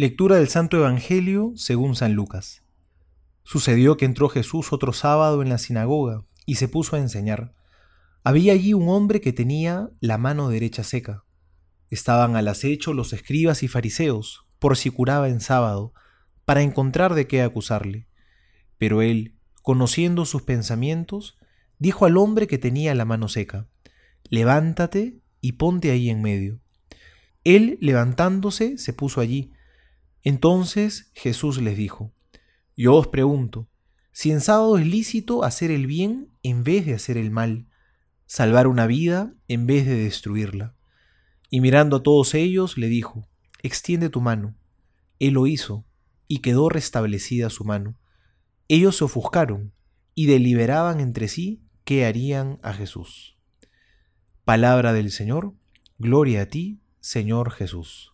Lectura del Santo Evangelio según San Lucas. Sucedió que entró Jesús otro sábado en la sinagoga y se puso a enseñar. Había allí un hombre que tenía la mano derecha seca. Estaban al acecho los escribas y fariseos, por si curaba en sábado, para encontrar de qué acusarle. Pero él, conociendo sus pensamientos, dijo al hombre que tenía la mano seca, Levántate y ponte ahí en medio. Él, levantándose, se puso allí, entonces Jesús les dijo, Yo os pregunto, si en sábado es lícito hacer el bien en vez de hacer el mal, salvar una vida en vez de destruirla. Y mirando a todos ellos, le dijo, Extiende tu mano. Él lo hizo, y quedó restablecida su mano. Ellos se ofuscaron y deliberaban entre sí qué harían a Jesús. Palabra del Señor, gloria a ti, Señor Jesús.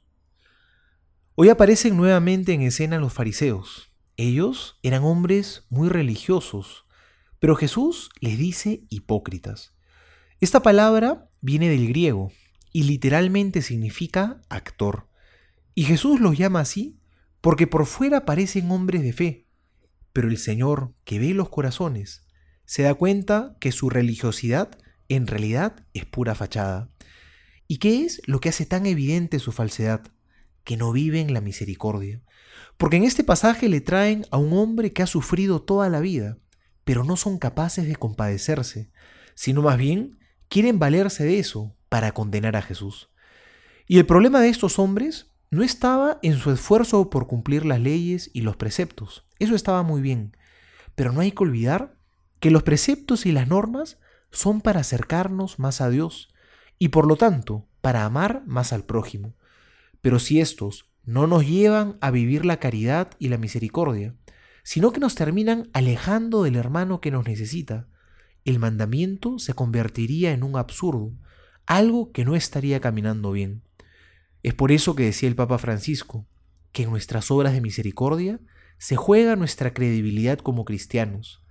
Hoy aparecen nuevamente en escena los fariseos. Ellos eran hombres muy religiosos, pero Jesús les dice hipócritas. Esta palabra viene del griego y literalmente significa actor. Y Jesús los llama así porque por fuera parecen hombres de fe, pero el Señor, que ve los corazones, se da cuenta que su religiosidad en realidad es pura fachada. ¿Y qué es lo que hace tan evidente su falsedad? Que no viven la misericordia. Porque en este pasaje le traen a un hombre que ha sufrido toda la vida, pero no son capaces de compadecerse, sino más bien quieren valerse de eso para condenar a Jesús. Y el problema de estos hombres no estaba en su esfuerzo por cumplir las leyes y los preceptos, eso estaba muy bien, pero no hay que olvidar que los preceptos y las normas son para acercarnos más a Dios y por lo tanto para amar más al prójimo. Pero si estos no nos llevan a vivir la caridad y la misericordia, sino que nos terminan alejando del hermano que nos necesita, el mandamiento se convertiría en un absurdo, algo que no estaría caminando bien. Es por eso que decía el Papa Francisco, que en nuestras obras de misericordia se juega nuestra credibilidad como cristianos.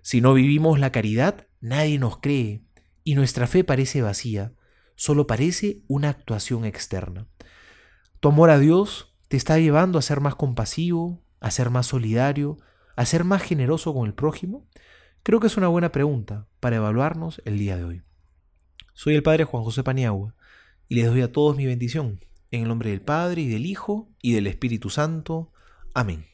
Si no vivimos la caridad, nadie nos cree, y nuestra fe parece vacía, solo parece una actuación externa. Tu amor a Dios te está llevando a ser más compasivo, a ser más solidario, a ser más generoso con el prójimo? Creo que es una buena pregunta para evaluarnos el día de hoy. Soy el Padre Juan José Paniagua y les doy a todos mi bendición, en el nombre del Padre y del Hijo y del Espíritu Santo. Amén.